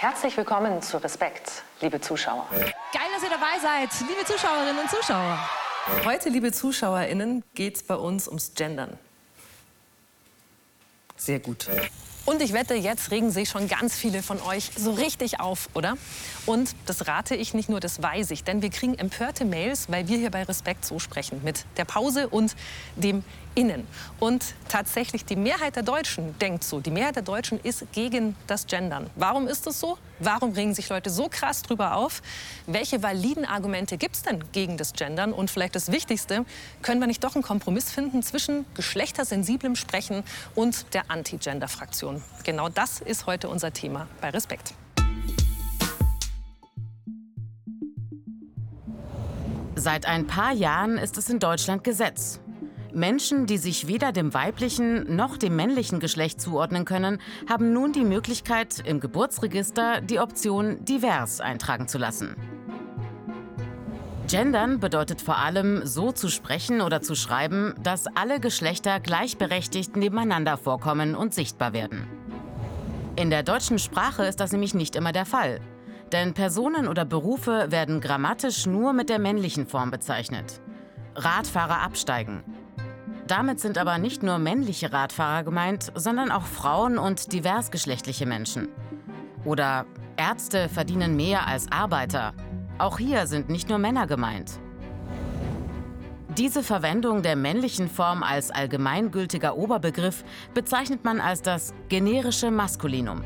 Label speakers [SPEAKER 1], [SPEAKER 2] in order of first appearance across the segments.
[SPEAKER 1] Herzlich willkommen zu Respekt, liebe Zuschauer.
[SPEAKER 2] Geil, dass ihr dabei seid, liebe Zuschauerinnen und Zuschauer.
[SPEAKER 3] Heute, liebe ZuschauerInnen, geht es bei uns ums Gendern. Sehr gut.
[SPEAKER 2] Und ich wette, jetzt regen sich schon ganz viele von euch so richtig auf, oder? Und das rate ich nicht nur, das weiß ich. Denn wir kriegen empörte Mails, weil wir hier bei Respekt so sprechen. Mit der Pause und dem Innen. Und tatsächlich die Mehrheit der Deutschen denkt so. Die Mehrheit der Deutschen ist gegen das Gendern. Warum ist das so? Warum regen sich Leute so krass drüber auf? Welche validen Argumente gibt es denn gegen das Gendern? Und vielleicht das Wichtigste, können wir nicht doch einen Kompromiss finden zwischen geschlechtersensiblem Sprechen und der Anti-Gender-Fraktion? Genau das ist heute unser Thema bei Respekt.
[SPEAKER 4] Seit ein paar Jahren ist es in Deutschland Gesetz. Menschen, die sich weder dem weiblichen noch dem männlichen Geschlecht zuordnen können, haben nun die Möglichkeit, im Geburtsregister die Option divers eintragen zu lassen. Gendern bedeutet vor allem, so zu sprechen oder zu schreiben, dass alle Geschlechter gleichberechtigt nebeneinander vorkommen und sichtbar werden. In der deutschen Sprache ist das nämlich nicht immer der Fall. Denn Personen oder Berufe werden grammatisch nur mit der männlichen Form bezeichnet. Radfahrer absteigen. Damit sind aber nicht nur männliche Radfahrer gemeint, sondern auch Frauen und diversgeschlechtliche Menschen. Oder Ärzte verdienen mehr als Arbeiter. Auch hier sind nicht nur Männer gemeint. Diese Verwendung der männlichen Form als allgemeingültiger Oberbegriff bezeichnet man als das generische Maskulinum.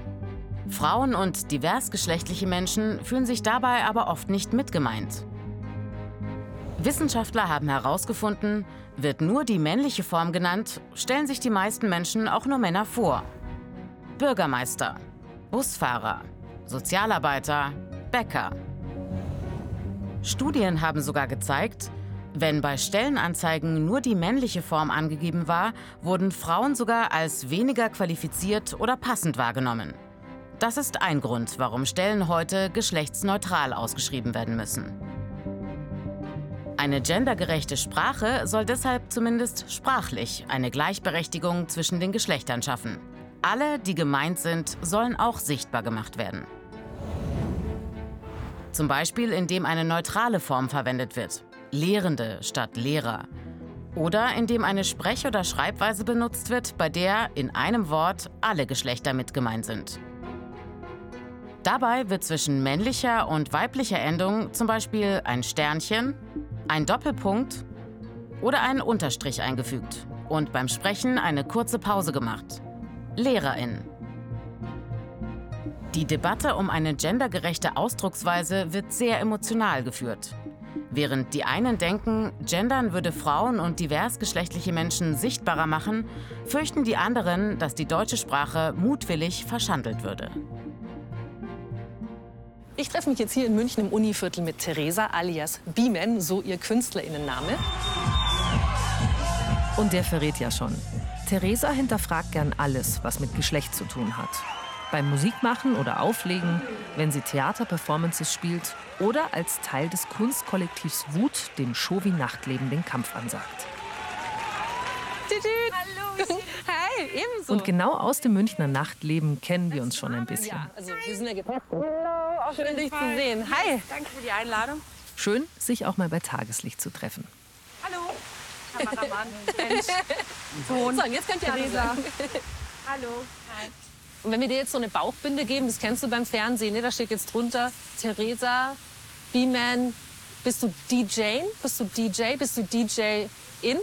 [SPEAKER 4] Frauen und diversgeschlechtliche Menschen fühlen sich dabei aber oft nicht mitgemeint. Wissenschaftler haben herausgefunden, wird nur die männliche Form genannt, stellen sich die meisten Menschen auch nur Männer vor. Bürgermeister, Busfahrer, Sozialarbeiter, Bäcker. Studien haben sogar gezeigt, wenn bei Stellenanzeigen nur die männliche Form angegeben war, wurden Frauen sogar als weniger qualifiziert oder passend wahrgenommen. Das ist ein Grund, warum Stellen heute geschlechtsneutral ausgeschrieben werden müssen. Eine gendergerechte Sprache soll deshalb zumindest sprachlich eine Gleichberechtigung zwischen den Geschlechtern schaffen. Alle, die gemeint sind, sollen auch sichtbar gemacht werden. Zum Beispiel, indem eine neutrale Form verwendet wird, Lehrende statt Lehrer. Oder indem eine Sprech- oder Schreibweise benutzt wird, bei der in einem Wort alle Geschlechter mit gemeint sind. Dabei wird zwischen männlicher und weiblicher Endung zum Beispiel ein Sternchen, ein Doppelpunkt oder ein Unterstrich eingefügt und beim Sprechen eine kurze Pause gemacht. Lehrerin. Die Debatte um eine gendergerechte Ausdrucksweise wird sehr emotional geführt. Während die einen denken, Gendern würde Frauen und diversgeschlechtliche Menschen sichtbarer machen, fürchten die anderen, dass die deutsche Sprache mutwillig verschandelt würde.
[SPEAKER 2] Ich treffe mich jetzt hier in München im Univiertel mit Theresa alias Biemen, so ihr Künstlerinnenname. Und der verrät ja schon. Theresa hinterfragt gern alles, was mit Geschlecht zu tun hat. Beim Musikmachen oder Auflegen, wenn sie Theaterperformances spielt oder als Teil des Kunstkollektivs Wut dem Show wie Nachtleben den Kampf ansagt.
[SPEAKER 5] Hallo.
[SPEAKER 2] Hi, ebenso. Und genau aus dem Münchner Nachtleben kennen wir uns schon ein bisschen.
[SPEAKER 5] Ja, also wir sind ja gepasst.
[SPEAKER 2] Schön, dich zu sehen. Hi.
[SPEAKER 5] Danke für die Einladung.
[SPEAKER 2] Schön, sich auch mal bei Tageslicht zu treffen.
[SPEAKER 5] Hallo. Kameramann, Mensch, Ton,
[SPEAKER 2] So, und jetzt könnt ihr alle sagen.
[SPEAKER 5] Hallo. Hi.
[SPEAKER 2] Und wenn wir dir jetzt so eine Bauchbinde geben, das kennst du beim Fernsehen, ne? da steht jetzt drunter, Theresa, B-Man, bist du DJ? Bist du DJ? Bist du DJ in?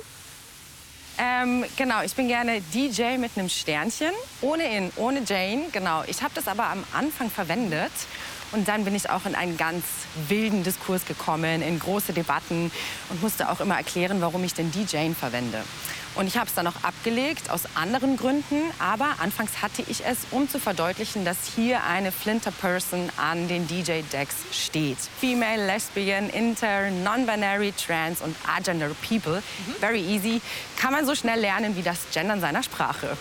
[SPEAKER 5] Ähm, genau, ich bin gerne DJ mit einem Sternchen, ohne In, ohne Jane. Genau, ich habe das aber am Anfang verwendet und dann bin ich auch in einen ganz wilden Diskurs gekommen, in große Debatten und musste auch immer erklären, warum ich den DJ verwende. Und ich habe es dann auch abgelegt aus anderen Gründen, aber anfangs hatte ich es, um zu verdeutlichen, dass hier eine Flinter Person an den DJ-Decks steht. Female, Lesbian, Inter, Non-Binary, Trans und Agender People. Very easy. Kann man so schnell lernen wie das Gendern seiner Sprache.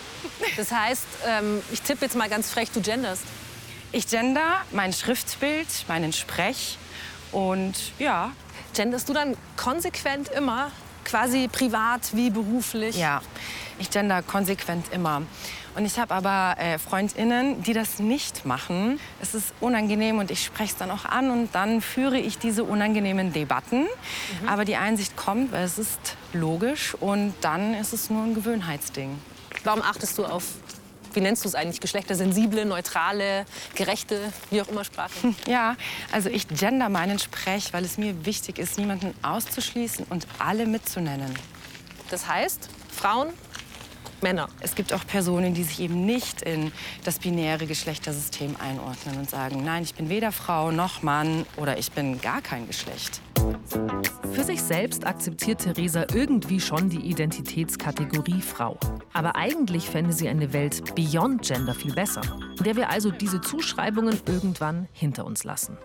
[SPEAKER 2] Das heißt, ähm, ich tippe jetzt mal ganz frech, du genderst.
[SPEAKER 5] Ich gender mein Schriftbild, meinen Sprech und ja,
[SPEAKER 2] Genderst du dann konsequent immer, quasi privat wie beruflich?
[SPEAKER 5] Ja, Ich gender konsequent immer. Und ich habe aber äh, Freundinnen, die das nicht machen. Es ist unangenehm und ich spreche es dann auch an und dann führe ich diese unangenehmen Debatten. Mhm. Aber die Einsicht kommt, weil es ist logisch und dann ist es nur ein Gewöhnheitsding.
[SPEAKER 2] Warum achtest du auf wie nennst du es eigentlich, geschlechtersensible, neutrale, gerechte, wie auch immer Sprache?
[SPEAKER 5] Ja, also ich gender meinen Sprech, weil es mir wichtig ist, niemanden auszuschließen und alle mitzunennen.
[SPEAKER 2] Das heißt, Frauen, Männer.
[SPEAKER 5] Es gibt auch Personen, die sich eben nicht in das binäre Geschlechtersystem einordnen und sagen, nein, ich bin weder Frau noch Mann oder ich bin gar kein Geschlecht.
[SPEAKER 3] Für sich selbst akzeptiert Theresa irgendwie schon die Identitätskategorie Frau. Aber eigentlich fände sie eine Welt beyond Gender viel besser, in der wir also diese Zuschreibungen irgendwann hinter uns lassen.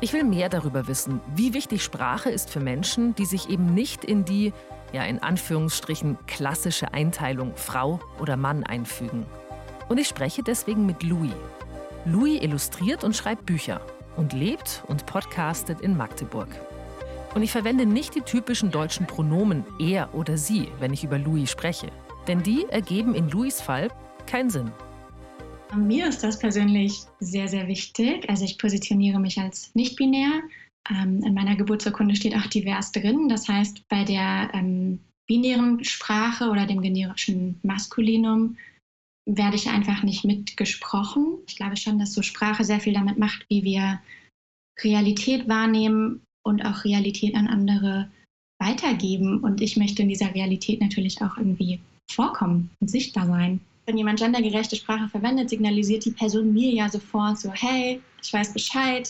[SPEAKER 3] Ich will mehr darüber wissen, wie wichtig Sprache ist für Menschen, die sich eben nicht in die ja in Anführungsstrichen klassische Einteilung Frau oder Mann einfügen. Und ich spreche deswegen mit Louis. Louis illustriert und schreibt Bücher und lebt und podcastet in Magdeburg. Und ich verwende nicht die typischen deutschen Pronomen er oder sie, wenn ich über Louis spreche. Denn die ergeben in Louis Fall keinen Sinn.
[SPEAKER 6] Mir ist das persönlich sehr, sehr wichtig. Also ich positioniere mich als nicht-binär, ähm, in meiner Geburtsurkunde steht auch divers drin. Das heißt, bei der ähm, binären Sprache oder dem generischen Maskulinum werde ich einfach nicht mitgesprochen. Ich glaube schon, dass so Sprache sehr viel damit macht, wie wir Realität wahrnehmen und auch Realität an andere weitergeben. Und ich möchte in dieser Realität natürlich auch irgendwie vorkommen und sichtbar sein. Wenn jemand gendergerechte Sprache verwendet, signalisiert die Person mir ja sofort so, hey, ich weiß Bescheid,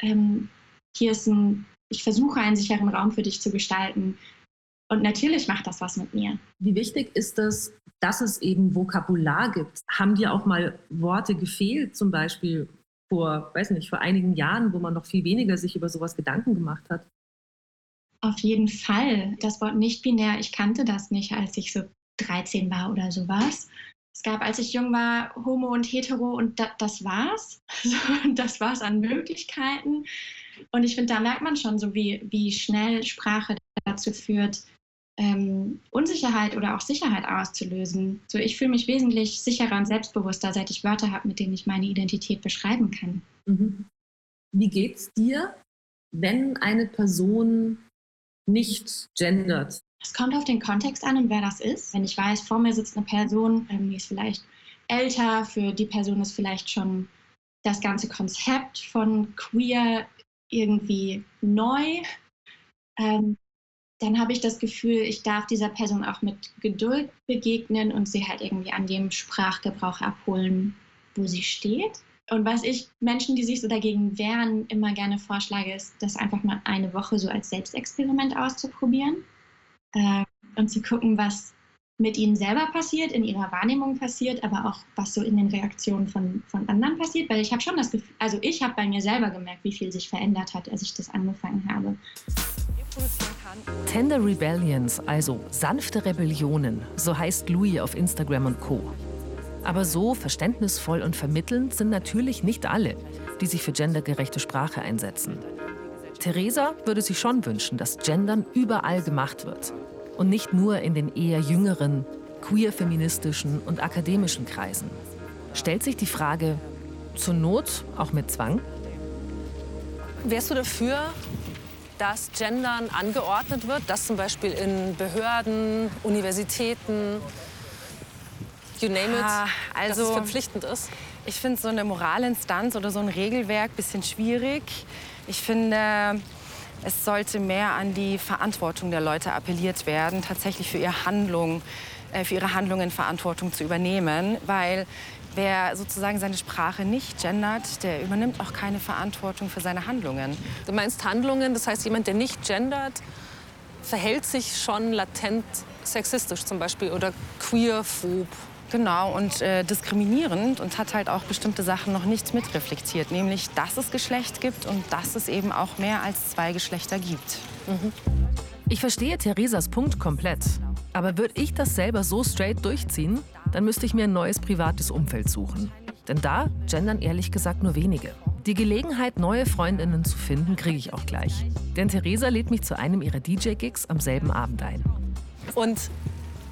[SPEAKER 6] ähm, hier ist ein, ich versuche einen sicheren Raum für dich zu gestalten. Und natürlich macht das was mit mir.
[SPEAKER 3] Wie wichtig ist das, dass es eben Vokabular gibt? Haben dir auch mal Worte gefehlt, zum Beispiel vor, weiß nicht, vor einigen Jahren, wo man noch viel weniger sich über sowas Gedanken gemacht hat?
[SPEAKER 6] Auf jeden Fall. Das Wort nicht binär, ich kannte das nicht, als ich so 13 war oder sowas. Es gab, als ich jung war, Homo und Hetero und da, das war's. das war's an Möglichkeiten. Und ich finde, da merkt man schon so, wie, wie schnell Sprache dazu führt, ähm, Unsicherheit oder auch Sicherheit auszulösen. So, ich fühle mich wesentlich sicherer und selbstbewusster, seit ich Wörter habe, mit denen ich meine Identität beschreiben kann. Mhm.
[SPEAKER 3] Wie geht's dir, wenn eine Person nicht gendert?
[SPEAKER 6] Es kommt auf den Kontext an und wer das ist. Wenn ich weiß, vor mir sitzt eine Person, ähm, die ist vielleicht älter, für die Person ist vielleicht schon das ganze Konzept von queer irgendwie neu, ähm, dann habe ich das Gefühl, ich darf dieser Person auch mit Geduld begegnen und sie halt irgendwie an dem Sprachgebrauch abholen, wo sie steht. Und was ich Menschen, die sich so dagegen wehren, immer gerne vorschlage, ist, das einfach mal eine Woche so als Selbstexperiment auszuprobieren äh, und zu gucken, was mit ihnen selber passiert, in ihrer Wahrnehmung passiert, aber auch was so in den Reaktionen von, von anderen passiert. Weil ich habe schon das Gefühl, also ich habe bei mir selber gemerkt, wie viel sich verändert hat, als ich das angefangen habe.
[SPEAKER 3] Tender Rebellions, also sanfte Rebellionen, so heißt Louis auf Instagram und Co. Aber so verständnisvoll und vermittelnd sind natürlich nicht alle, die sich für gendergerechte Sprache einsetzen. Theresa würde sich schon wünschen, dass Gendern überall gemacht wird und nicht nur in den eher jüngeren, queer-feministischen und akademischen Kreisen. Stellt sich die Frage, zur Not auch mit Zwang?
[SPEAKER 2] Wärst du dafür, dass Gendern angeordnet wird, dass zum Beispiel in Behörden, Universitäten, you name it, ah, also, dass es also verpflichtend ist?
[SPEAKER 5] Ich finde so eine Moralinstanz oder so ein Regelwerk ein bisschen schwierig. Ich finde, es sollte mehr an die Verantwortung der Leute appelliert werden, tatsächlich für, ihr Handlung, äh, für ihre Handlungen Verantwortung zu übernehmen. Weil wer sozusagen seine Sprache nicht gendert, der übernimmt auch keine Verantwortung für seine Handlungen.
[SPEAKER 2] Du meinst Handlungen, das heißt jemand, der nicht gendert, verhält sich schon latent sexistisch zum Beispiel oder queerphob.
[SPEAKER 5] Genau, und äh, diskriminierend und hat halt auch bestimmte Sachen noch nicht mitreflektiert, nämlich, dass es Geschlecht gibt und dass es eben auch mehr als zwei Geschlechter gibt. Mhm.
[SPEAKER 3] Ich verstehe Theresas Punkt komplett. Aber würde ich das selber so straight durchziehen, dann müsste ich mir ein neues privates Umfeld suchen. Denn da gendern ehrlich gesagt nur wenige. Die Gelegenheit, neue Freundinnen zu finden, kriege ich auch gleich. Denn Theresa lädt mich zu einem ihrer DJ-Gigs am selben Abend ein.
[SPEAKER 2] Und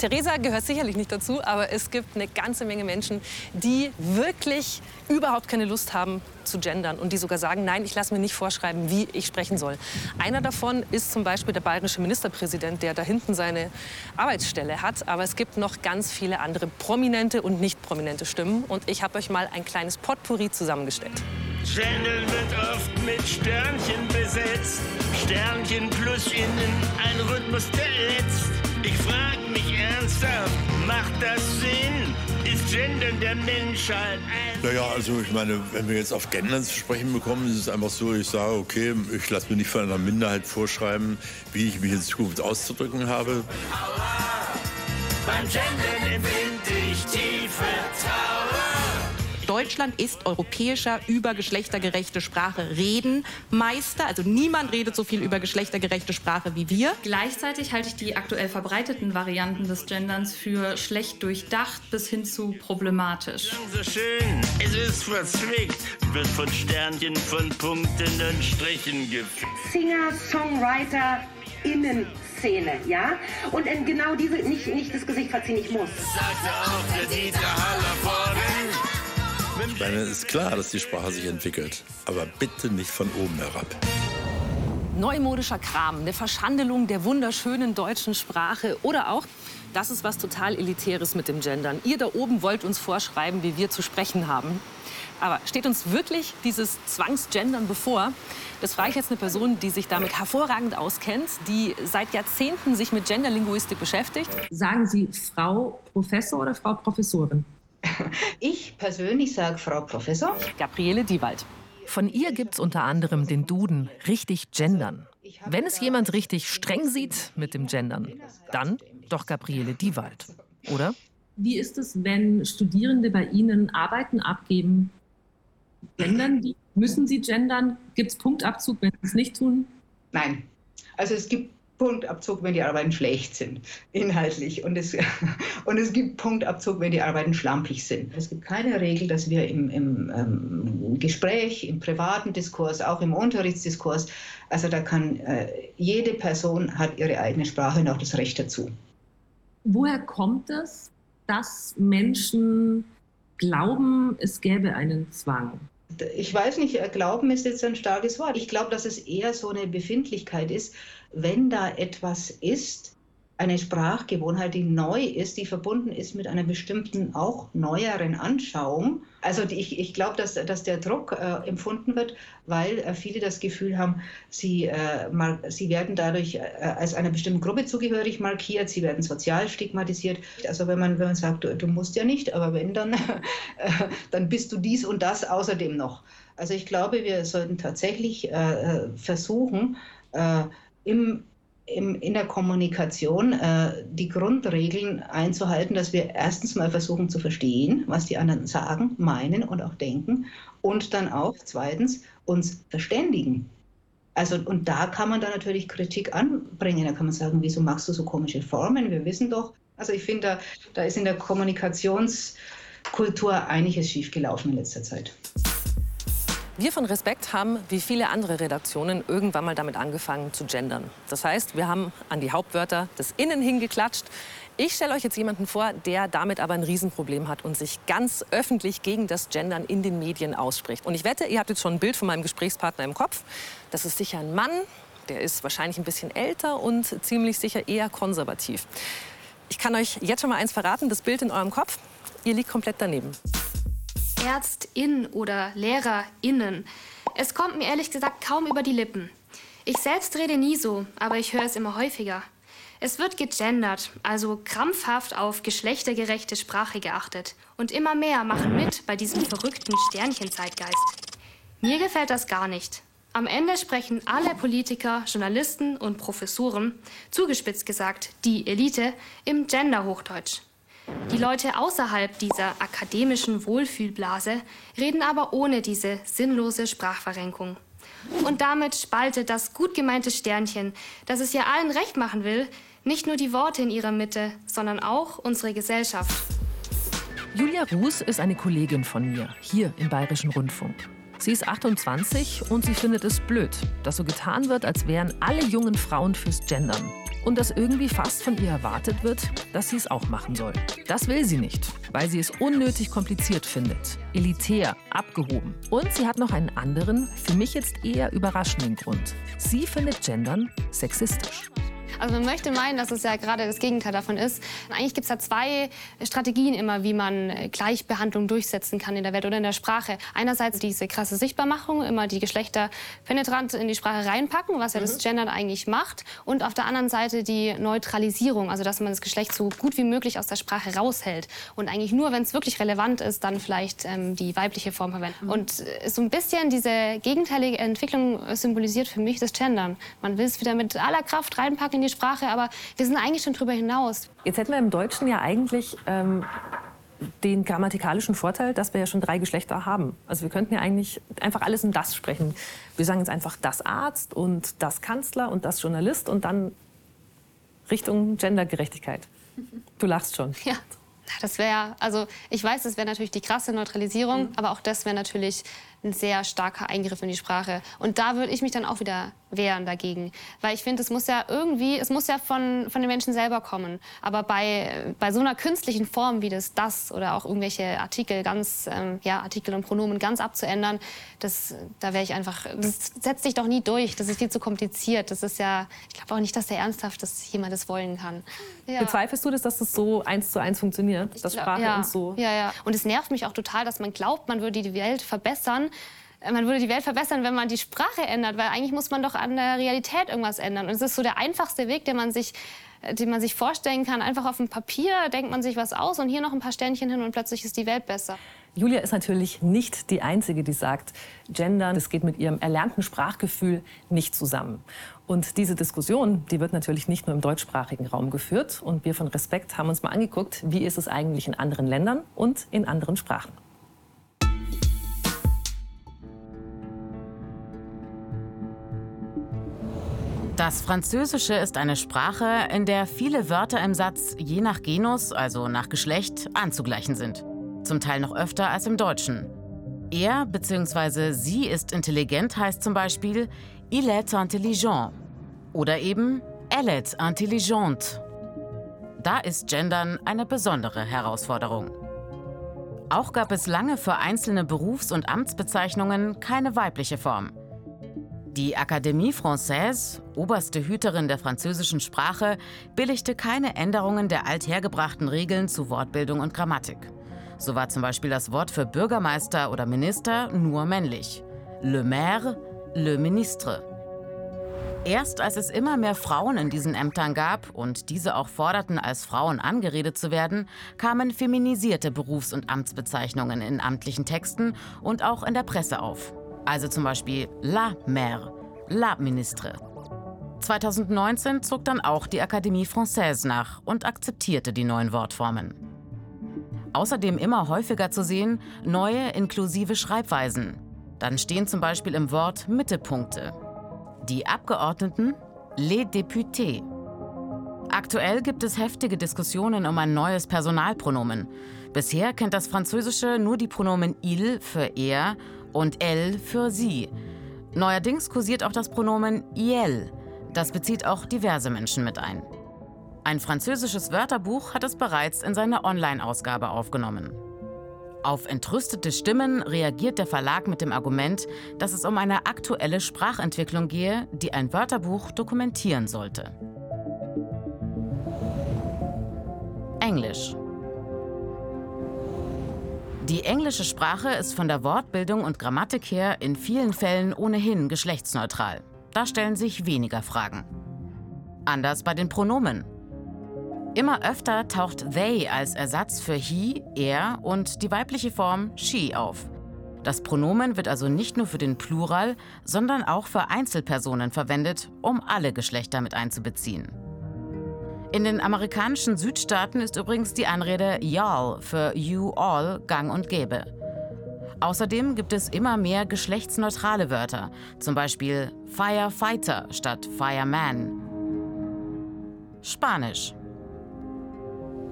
[SPEAKER 2] Theresa gehört sicherlich nicht dazu, aber es gibt eine ganze Menge Menschen, die wirklich überhaupt keine Lust haben zu gendern und die sogar sagen, nein, ich lasse mir nicht vorschreiben, wie ich sprechen soll. Einer davon ist zum Beispiel der bayerische Ministerpräsident, der da hinten seine Arbeitsstelle hat. Aber es gibt noch ganz viele andere prominente und nicht prominente Stimmen. Und ich habe euch mal ein kleines Potpourri zusammengestellt.
[SPEAKER 7] Channel wird oft mit Sternchen besetzt. Sternchen plus innen, ein Rhythmus, der letzt. Ich frag mich ernsthaft, macht das Sinn? Ist Gendern der Menschheit ein...
[SPEAKER 8] Naja, also ich meine, wenn wir jetzt auf Gendern zu sprechen bekommen, ist es einfach so, ich sage, okay, ich lasse mir nicht von einer Minderheit vorschreiben, wie ich mich in Zukunft auszudrücken habe.
[SPEAKER 7] Beim Gendern empfinde ich tiefe Trauer.
[SPEAKER 9] Deutschland ist europäischer über geschlechtergerechte Sprache reden Meister. Also niemand redet so viel über geschlechtergerechte Sprache wie wir.
[SPEAKER 10] Gleichzeitig halte ich die aktuell verbreiteten Varianten des Genderns für schlecht durchdacht bis hin zu problematisch.
[SPEAKER 7] So schön, es ist verzwickt, wird von Sternchen, von Punkten und Strichen gefickt.
[SPEAKER 11] Singer, Songwriter, Innenszene, ja? Und in genau diese, nicht, nicht das Gesicht verziehen, ich muss.
[SPEAKER 7] Sagte auch der Dieter Haller vorhin.
[SPEAKER 8] Ich meine, es ist klar, dass die Sprache sich entwickelt, aber bitte nicht von oben herab.
[SPEAKER 2] Neumodischer Kram, eine Verschandelung der wunderschönen deutschen Sprache oder auch, das ist was total Elitäres mit dem Gendern. Ihr da oben wollt uns vorschreiben, wie wir zu sprechen haben. Aber steht uns wirklich dieses Zwangsgendern bevor? Das frage ich jetzt eine Person, die sich damit hervorragend auskennt, die seit Jahrzehnten sich mit Genderlinguistik beschäftigt.
[SPEAKER 3] Sagen Sie Frau Professor oder Frau Professorin?
[SPEAKER 11] Ich persönlich sage Frau Professor.
[SPEAKER 2] Gabriele Diewald.
[SPEAKER 3] Von ihr gibt's unter anderem den Duden richtig gendern. Wenn es jemand richtig streng sieht mit dem Gendern, dann doch Gabriele Diewald, oder? Wie ist es, wenn Studierende bei Ihnen Arbeiten abgeben? Gendern die? Müssen sie gendern? Gibt es Punktabzug, wenn sie es nicht tun?
[SPEAKER 11] Nein. Also es gibt Punktabzug, wenn die Arbeiten schlecht sind, inhaltlich. Und es, und es gibt Punktabzug, wenn die Arbeiten schlampig sind. Es gibt keine Regel, dass wir im, im ähm, Gespräch, im privaten Diskurs, auch im Unterrichtsdiskurs, also da kann äh, jede Person hat ihre eigene Sprache und auch das Recht dazu.
[SPEAKER 3] Woher kommt es, dass Menschen glauben, es gäbe einen Zwang?
[SPEAKER 11] Ich weiß nicht, Glauben ist jetzt ein starkes Wort. Ich glaube, dass es eher so eine Befindlichkeit ist, wenn da etwas ist, eine Sprachgewohnheit, die neu ist, die verbunden ist mit einer bestimmten auch neueren Anschauung. Also die, ich, ich glaube, dass, dass der Druck äh, empfunden wird, weil äh, viele das Gefühl haben, sie, äh, mal, sie werden dadurch äh, als einer bestimmten Gruppe zugehörig markiert, sie werden sozial stigmatisiert. Also wenn man, wenn man sagt, du, du musst ja nicht, aber wenn, dann, äh, dann bist du dies und das außerdem noch. Also ich glaube, wir sollten tatsächlich äh, versuchen, im, im, in der Kommunikation äh, die Grundregeln einzuhalten, dass wir erstens mal versuchen zu verstehen, was die anderen sagen, meinen und auch denken und dann auch zweitens uns verständigen. Also, und da kann man dann natürlich Kritik anbringen. Da kann man sagen, wieso machst du so komische Formen? Wir wissen doch. Also ich finde, da, da ist in der Kommunikationskultur einiges schiefgelaufen in letzter Zeit.
[SPEAKER 2] Wir von Respekt haben, wie viele andere Redaktionen, irgendwann mal damit angefangen zu gendern. Das heißt, wir haben an die Hauptwörter des Innen hingeklatscht. Ich stelle euch jetzt jemanden vor, der damit aber ein Riesenproblem hat und sich ganz öffentlich gegen das Gendern in den Medien ausspricht. Und ich wette, ihr habt jetzt schon ein Bild von meinem Gesprächspartner im Kopf. Das ist sicher ein Mann, der ist wahrscheinlich ein bisschen älter und ziemlich sicher eher konservativ. Ich kann euch jetzt schon mal eins verraten, das Bild in eurem Kopf, ihr liegt komplett daneben.
[SPEAKER 12] ÄrztInnen oder LehrerInnen. Es kommt mir ehrlich gesagt kaum über die Lippen. Ich selbst rede nie so, aber ich höre es immer häufiger. Es wird gegendert, also krampfhaft auf geschlechtergerechte Sprache geachtet. Und immer mehr machen mit bei diesem verrückten Sternchenzeitgeist. Mir gefällt das gar nicht. Am Ende sprechen alle Politiker, Journalisten und Professoren, zugespitzt gesagt die Elite, im Gender-Hochdeutsch. Die Leute außerhalb dieser akademischen Wohlfühlblase reden aber ohne diese sinnlose Sprachverrenkung. Und damit spaltet das gut gemeinte Sternchen, das es ja allen recht machen will, nicht nur die Worte in ihrer Mitte, sondern auch unsere Gesellschaft.
[SPEAKER 3] Julia Ruß ist eine Kollegin von mir, hier im Bayerischen Rundfunk. Sie ist 28 und sie findet es blöd, dass so getan wird, als wären alle jungen Frauen fürs Gendern. Und dass irgendwie fast von ihr erwartet wird, dass sie es auch machen soll. Das will sie nicht, weil sie es unnötig kompliziert findet, elitär, abgehoben. Und sie hat noch einen anderen, für mich jetzt eher überraschenden Grund. Sie findet Gendern sexistisch.
[SPEAKER 12] Also man möchte meinen, dass es ja gerade das Gegenteil davon ist. Eigentlich gibt es da zwei Strategien immer, wie man äh, Gleichbehandlung durchsetzen kann in der Welt oder in der Sprache. Einerseits diese krasse Sichtbarmachung, immer die Geschlechter penetrant in die Sprache reinpacken, was ja mhm. das Gendern eigentlich macht. Und auf der anderen Seite die Neutralisierung, also dass man das Geschlecht so gut wie möglich aus der Sprache raushält. Und eigentlich nur, wenn es wirklich relevant ist, dann vielleicht ähm, die weibliche Form verwenden. Mhm. Und äh, so ein bisschen diese gegenteilige Entwicklung symbolisiert für mich das Gendern. Man will es wieder mit aller Kraft reinpacken in die Sprache, aber wir sind eigentlich schon drüber hinaus.
[SPEAKER 2] Jetzt hätten wir im Deutschen ja eigentlich ähm, den grammatikalischen Vorteil, dass wir ja schon drei Geschlechter haben. Also wir könnten ja eigentlich einfach alles in das sprechen. Wir sagen jetzt einfach das Arzt und das Kanzler und das Journalist und dann Richtung Gendergerechtigkeit. Du lachst schon.
[SPEAKER 12] Ja. Das wäre, also ich weiß, das wäre natürlich die krasse Neutralisierung, mhm. aber auch das wäre natürlich ein sehr starker Eingriff in die Sprache. Und da würde ich mich dann auch wieder wehren dagegen. Weil ich finde, es muss ja irgendwie, es muss ja von, von den Menschen selber kommen. Aber bei, bei so einer künstlichen Form wie das das oder auch irgendwelche Artikel ganz, ähm, ja, Artikel und Pronomen ganz abzuändern, das, da wäre ich einfach, das setzt sich doch nie durch. Das ist viel zu kompliziert. Das ist ja, ich glaube auch nicht, dass der ernsthaft das jemand das wollen kann.
[SPEAKER 2] Ja. Bezweifelst du das, dass das so eins zu eins funktioniert? Dass Sprache
[SPEAKER 12] ja,
[SPEAKER 2] und so.
[SPEAKER 12] Ja, ja. Und es nervt mich auch total, dass man glaubt, man würde die Welt verbessern, man würde die Welt verbessern, wenn man die Sprache ändert, weil eigentlich muss man doch an der Realität irgendwas ändern. Und es ist so der einfachste Weg, den man sich den man sich vorstellen kann. Einfach auf dem Papier denkt man sich was aus und hier noch ein paar Sternchen hin und plötzlich ist die Welt besser.
[SPEAKER 2] Julia ist natürlich nicht die Einzige, die sagt, Gendern, das geht mit ihrem erlernten Sprachgefühl nicht zusammen. Und diese Diskussion, die wird natürlich nicht nur im deutschsprachigen Raum geführt. Und wir von Respekt haben uns mal angeguckt, wie ist es eigentlich in anderen Ländern und in anderen Sprachen.
[SPEAKER 4] Das Französische ist eine Sprache, in der viele Wörter im Satz je nach Genus, also nach Geschlecht, anzugleichen sind. Zum Teil noch öfter als im Deutschen. Er bzw. sie ist intelligent heißt zum Beispiel il est intelligent oder eben elle est intelligente. Da ist Gendern eine besondere Herausforderung. Auch gab es lange für einzelne Berufs- und Amtsbezeichnungen keine weibliche Form. Die Académie Française, oberste Hüterin der französischen Sprache, billigte keine Änderungen der althergebrachten Regeln zu Wortbildung und Grammatik. So war zum Beispiel das Wort für Bürgermeister oder Minister nur männlich. Le maire, le ministre. Erst als es immer mehr Frauen in diesen Ämtern gab und diese auch forderten, als Frauen angeredet zu werden, kamen feminisierte Berufs- und Amtsbezeichnungen in amtlichen Texten und auch in der Presse auf. Also zum Beispiel La Mère, La Ministre. 2019 zog dann auch die Académie Française nach und akzeptierte die neuen Wortformen. Außerdem immer häufiger zu sehen neue inklusive Schreibweisen. Dann stehen zum Beispiel im Wort Mittepunkte. Die Abgeordneten, les députés. Aktuell gibt es heftige Diskussionen um ein neues Personalpronomen. Bisher kennt das Französische nur die Pronomen il für er und elle für sie. Neuerdings kursiert auch das Pronomen iel. Das bezieht auch diverse Menschen mit ein. Ein französisches Wörterbuch hat es bereits in seine Online-Ausgabe aufgenommen. Auf entrüstete Stimmen reagiert der Verlag mit dem Argument, dass es um eine aktuelle Sprachentwicklung gehe, die ein Wörterbuch dokumentieren sollte. Englisch. Die englische Sprache ist von der Wortbildung und Grammatik her in vielen Fällen ohnehin geschlechtsneutral. Da stellen sich weniger Fragen. Anders bei den Pronomen. Immer öfter taucht they als Ersatz für he, er und die weibliche Form she auf. Das Pronomen wird also nicht nur für den Plural, sondern auch für Einzelpersonen verwendet, um alle Geschlechter mit einzubeziehen. In den amerikanischen Südstaaten ist übrigens die Anrede y'all für you all gang und gäbe. Außerdem gibt es immer mehr geschlechtsneutrale Wörter, zum Beispiel Firefighter statt Fireman. Spanisch.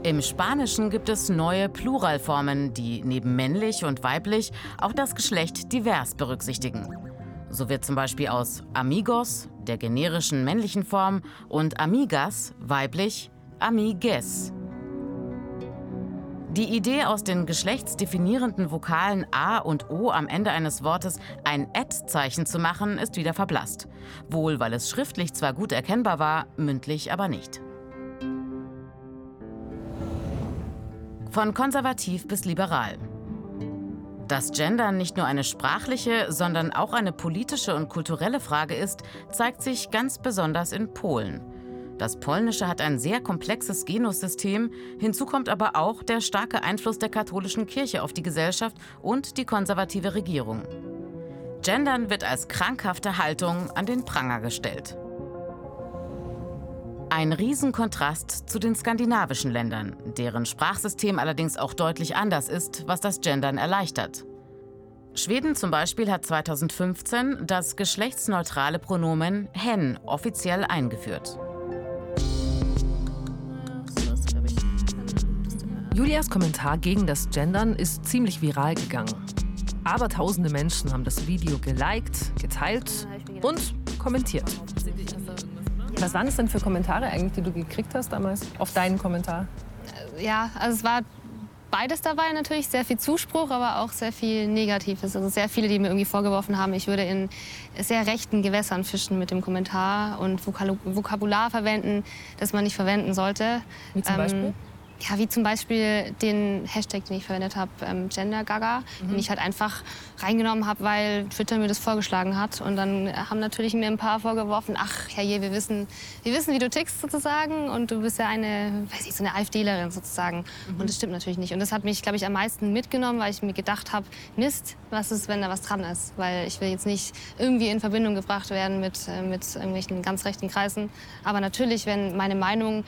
[SPEAKER 4] Im Spanischen gibt es neue Pluralformen, die neben männlich und weiblich auch das Geschlecht divers berücksichtigen. So wird zum Beispiel aus Amigos, der generischen männlichen Form, und Amigas, weiblich, Amigues. Die Idee, aus den geschlechtsdefinierenden Vokalen A und O am Ende eines Wortes ein Ad-Zeichen zu machen, ist wieder verblasst. Wohl, weil es schriftlich zwar gut erkennbar war, mündlich aber nicht. Von konservativ bis liberal. Dass Gendern nicht nur eine sprachliche, sondern auch eine politische und kulturelle Frage ist, zeigt sich ganz besonders in Polen. Das Polnische hat ein sehr komplexes Genussystem. Hinzu kommt aber auch der starke Einfluss der katholischen Kirche auf die Gesellschaft und die konservative Regierung. Gendern wird als krankhafte Haltung an den Pranger gestellt. Ein Riesenkontrast zu den skandinavischen Ländern, deren Sprachsystem allerdings auch deutlich anders ist, was das Gendern erleichtert. Schweden zum Beispiel hat 2015 das geschlechtsneutrale Pronomen hen offiziell eingeführt.
[SPEAKER 3] Julias Kommentar gegen das Gendern ist ziemlich viral gegangen. Aber tausende Menschen haben das Video geliked, geteilt und kommentiert.
[SPEAKER 2] Was waren es denn für Kommentare eigentlich, die du gekriegt hast damals auf deinen Kommentar?
[SPEAKER 12] Ja, also es war beides dabei natürlich, sehr viel Zuspruch, aber auch sehr viel Negatives. Also sehr viele, die mir irgendwie vorgeworfen haben, ich würde in sehr rechten Gewässern fischen mit dem Kommentar und Vokabular verwenden, das man nicht verwenden sollte.
[SPEAKER 2] Wie zum
[SPEAKER 12] Ähm,
[SPEAKER 2] Beispiel?
[SPEAKER 12] Ja, wie zum Beispiel den Hashtag, den ich verwendet habe, ähm, Gender Gaga,
[SPEAKER 2] Mhm.
[SPEAKER 12] den ich halt einfach reingenommen habe, weil Twitter mir das vorgeschlagen hat. Und dann haben natürlich mir ein paar vorgeworfen, ach herrje, wir wissen, wir wissen, wie du tickst sozusagen und du bist ja eine, weiß ich, so eine AfDlerin sozusagen. Und das stimmt natürlich nicht. Und das hat mich, glaube ich, am meisten mitgenommen, weil ich mir gedacht habe, Mist, was ist, wenn da was dran ist? Weil ich will jetzt nicht irgendwie in Verbindung gebracht werden mit, äh, mit irgendwelchen ganz rechten Kreisen. Aber natürlich, wenn meine Meinung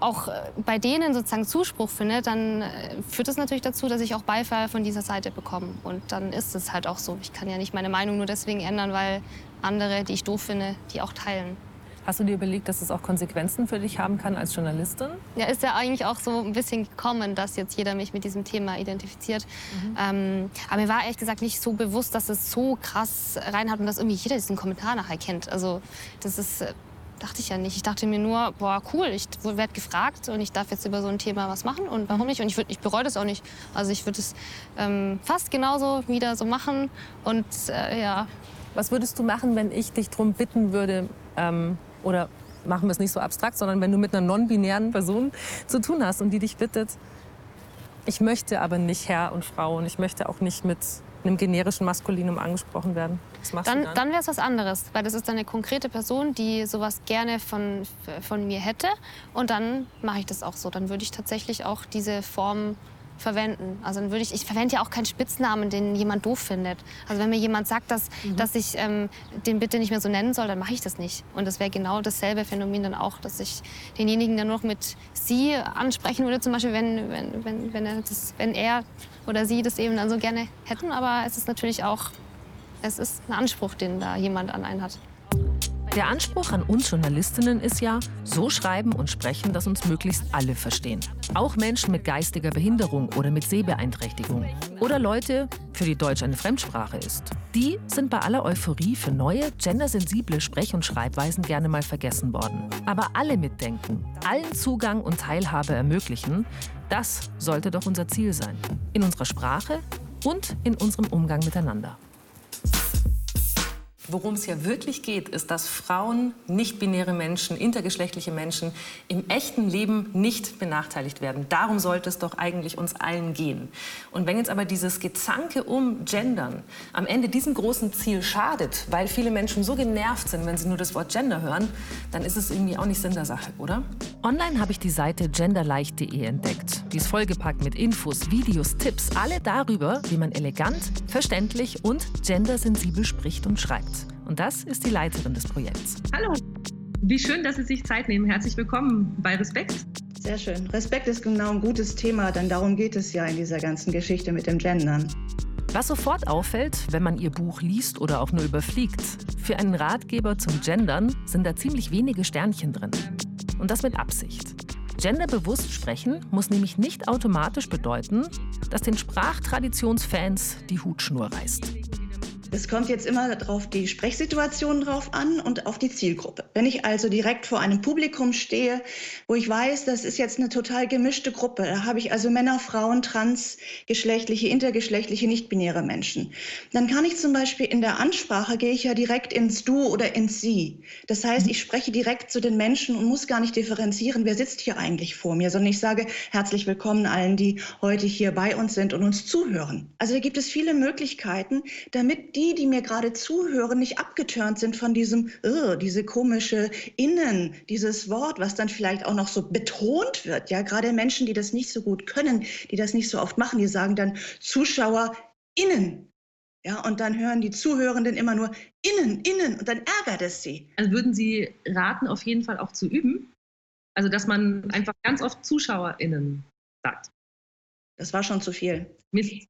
[SPEAKER 12] auch äh, bei denen sozusagen Zuspruch findet, dann äh, führt das natürlich dazu, dass ich auch Beifall von dieser Seite bekomme. Und dann ist es halt auch so. Ich kann ja nicht meine Meinung nur deswegen ändern, weil andere, die ich doof finde, die auch teilen.
[SPEAKER 2] Hast du dir überlegt, dass es auch Konsequenzen für dich haben kann als Journalistin?
[SPEAKER 12] Ja, ist ja eigentlich auch so ein bisschen gekommen, dass jetzt jeder mich mit diesem Thema identifiziert. Ähm, aber mir war ehrlich gesagt nicht so bewusst, dass es so krass reinhat und dass irgendwie jeder diesen Kommentar nachher kennt. Also das ist, äh, dachte ich ja nicht. Ich dachte mir nur, boah, cool, ich werde gefragt und ich darf jetzt über so ein Thema was machen und warum nicht? Und ich, ich bereue das auch nicht. Also ich würde es ähm, fast genauso wieder so machen und äh, ja.
[SPEAKER 2] Was würdest du machen, wenn ich dich darum bitten würde, ähm, oder machen wir es nicht so abstrakt, sondern wenn du mit einer non-binären Person zu tun hast und die dich bittet, ich möchte aber nicht Herr und Frau und ich möchte auch nicht mit einem generischen Maskulinum angesprochen werden.
[SPEAKER 12] Dann,
[SPEAKER 2] dann?
[SPEAKER 12] dann wäre es was anderes, weil das ist dann eine konkrete Person, die sowas gerne von, von mir hätte. Und dann mache ich das auch so. Dann würde ich tatsächlich auch diese Form verwenden. Also dann würde ich, ich verwende ja auch keinen Spitznamen, den jemand doof findet. Also wenn mir jemand sagt, dass, dass ich ähm, den bitte nicht mehr so nennen soll, dann mache ich das nicht. Und das wäre genau dasselbe Phänomen dann auch, dass ich denjenigen dann noch mit sie ansprechen würde, zum Beispiel, wenn, wenn, wenn, wenn, er, das, wenn er oder sie das eben dann so gerne hätten. Aber es ist natürlich auch, es ist ein Anspruch, den da jemand an einen hat.
[SPEAKER 3] Der Anspruch an uns Journalistinnen ist ja, so schreiben und sprechen, dass uns möglichst alle verstehen. Auch Menschen mit geistiger Behinderung oder mit Sehbeeinträchtigung. Oder Leute, für die Deutsch eine Fremdsprache ist. Die sind bei aller Euphorie für neue, gendersensible Sprech- und Schreibweisen gerne mal vergessen worden. Aber alle mitdenken, allen Zugang und Teilhabe ermöglichen, das sollte doch unser Ziel sein. In unserer Sprache und in unserem Umgang miteinander.
[SPEAKER 2] Worum es ja wirklich geht, ist, dass Frauen, nicht-binäre Menschen, intergeschlechtliche Menschen im echten Leben nicht benachteiligt werden. Darum sollte es doch eigentlich uns allen gehen. Und wenn jetzt aber dieses Gezanke um Gendern am Ende diesem großen Ziel schadet, weil viele Menschen so genervt sind, wenn sie nur das Wort Gender hören, dann ist es irgendwie auch nicht Sinn der Sache, oder?
[SPEAKER 3] Online habe ich die Seite genderleicht.de entdeckt. Die ist vollgepackt mit Infos, Videos, Tipps, alle darüber, wie man elegant, verständlich und gendersensibel spricht und schreibt. Und das ist die Leiterin des Projekts.
[SPEAKER 13] Hallo, wie schön, dass Sie sich Zeit nehmen. Herzlich willkommen bei Respekt.
[SPEAKER 11] Sehr schön. Respekt ist genau ein gutes Thema, denn darum geht es ja in dieser ganzen Geschichte mit dem Gendern.
[SPEAKER 3] Was sofort auffällt, wenn man ihr Buch liest oder auch nur überfliegt, für einen Ratgeber zum Gendern sind da ziemlich wenige Sternchen drin. Und das mit Absicht. Genderbewusst sprechen muss nämlich nicht automatisch bedeuten, dass den Sprachtraditionsfans die Hutschnur reißt.
[SPEAKER 14] Es kommt jetzt immer darauf die Sprechsituation drauf an und auf die Zielgruppe. Wenn ich also direkt vor einem Publikum stehe, wo ich weiß, das ist jetzt eine total gemischte Gruppe, da habe ich also Männer, Frauen, transgeschlechtliche, intergeschlechtliche, nicht-binäre Menschen, dann kann ich zum Beispiel in der Ansprache gehe ich ja direkt ins Du oder ins Sie. Das heißt, ich spreche direkt zu den Menschen und muss gar nicht differenzieren, wer sitzt hier eigentlich vor mir, sondern ich sage herzlich willkommen allen, die heute hier bei uns sind und uns zuhören. Also da gibt es viele Möglichkeiten, damit die die, die mir gerade zuhören, nicht abgeturnt sind von diesem, oh, diese komische Innen, dieses Wort, was dann vielleicht auch noch so betont wird. Ja, gerade Menschen, die das nicht so gut können, die das nicht so oft machen, die sagen dann ZuschauerInnen. Ja, und dann hören die Zuhörenden immer nur innen, innen und dann ärgert es sie.
[SPEAKER 13] Also würden Sie raten, auf jeden Fall auch zu üben? Also, dass man einfach ganz oft ZuschauerInnen sagt.
[SPEAKER 14] Das war schon zu viel.
[SPEAKER 13] Mist.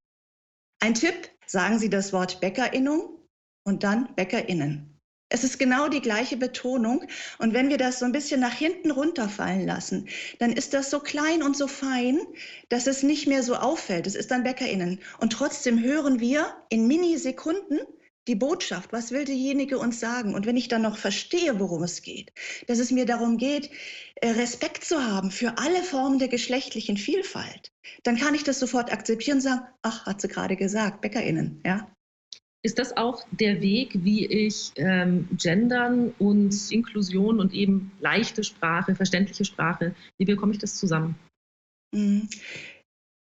[SPEAKER 14] Ein Tipp, sagen Sie das Wort Bäckerinnung und dann Bäckerinnen. Es ist genau die gleiche Betonung. Und wenn wir das so ein bisschen nach hinten runterfallen lassen, dann ist das so klein und so fein, dass es nicht mehr so auffällt. Es ist dann BäckerInnen. Und trotzdem hören wir in Minisekunden die Botschaft, was will derjenige uns sagen? Und wenn ich dann noch verstehe, worum es geht, dass es mir darum geht, äh, Respekt zu haben für alle Formen der geschlechtlichen Vielfalt, dann kann ich das sofort akzeptieren und sagen, ach, hat sie gerade gesagt, BäckerInnen, ja.
[SPEAKER 13] Ist das auch der Weg, wie ich ähm, Gendern und Inklusion und eben leichte Sprache, verständliche Sprache, wie bekomme ich das zusammen?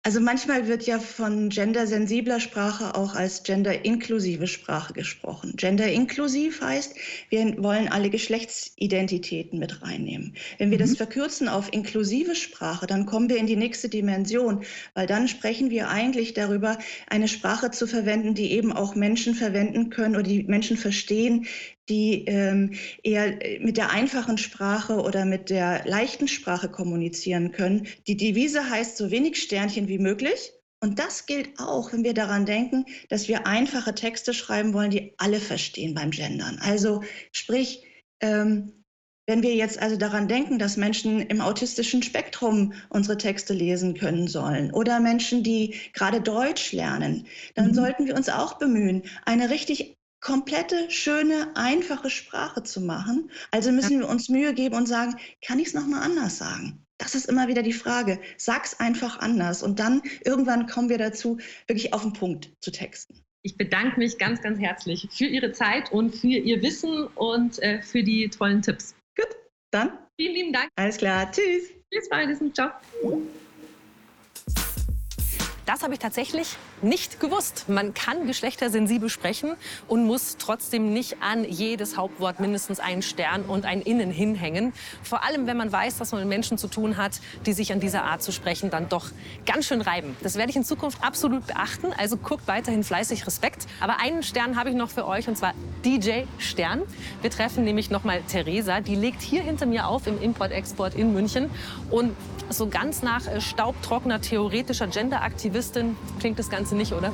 [SPEAKER 14] Also manchmal wird ja von gendersensibler Sprache auch als genderinklusive Sprache gesprochen. Genderinklusiv heißt, wir wollen alle Geschlechtsidentitäten mit reinnehmen. Wenn wir mhm. das verkürzen auf inklusive Sprache, dann kommen wir in die nächste Dimension, weil dann sprechen wir eigentlich darüber, eine Sprache zu verwenden, die eben auch Menschen verwenden können oder die Menschen verstehen, die ähm, eher äh, mit der einfachen Sprache oder mit der leichten Sprache kommunizieren können. Die Devise heißt so wenig Sternchen wie möglich. Und das gilt auch, wenn wir daran denken, dass wir einfache Texte schreiben wollen, die alle verstehen beim Gendern. Also sprich, ähm, wenn wir jetzt also daran denken, dass Menschen im autistischen Spektrum unsere Texte lesen können sollen oder Menschen, die gerade Deutsch lernen, dann mhm. sollten wir uns auch bemühen, eine richtig komplette, schöne, einfache Sprache zu machen. Also müssen wir uns Mühe geben und sagen, kann ich es nochmal anders sagen? Das ist immer wieder die Frage. Sag's einfach anders. Und dann irgendwann kommen wir dazu, wirklich auf den Punkt zu texten.
[SPEAKER 13] Ich bedanke mich ganz, ganz herzlich für Ihre Zeit und für Ihr Wissen und äh, für die tollen Tipps.
[SPEAKER 14] Gut, dann.
[SPEAKER 13] Vielen lieben Dank.
[SPEAKER 14] Alles klar. Tschüss.
[SPEAKER 13] Bis bald. Ciao.
[SPEAKER 2] Das habe ich tatsächlich nicht gewusst. Man kann geschlechtersensibel sprechen und muss trotzdem nicht an jedes Hauptwort mindestens einen Stern und ein Innen hinhängen. Vor allem, wenn man weiß, dass man mit Menschen zu tun hat, die sich an dieser Art zu sprechen dann doch ganz schön reiben. Das werde ich in Zukunft absolut beachten. Also guckt weiterhin fleißig Respekt. Aber einen Stern habe ich noch für euch und zwar DJ Stern. Wir treffen nämlich noch mal Theresa. Die legt hier hinter mir auf im Import-Export in München und so ganz nach äh, staubtrockener theoretischer Genderaktivistin klingt das Ganze nicht, oder?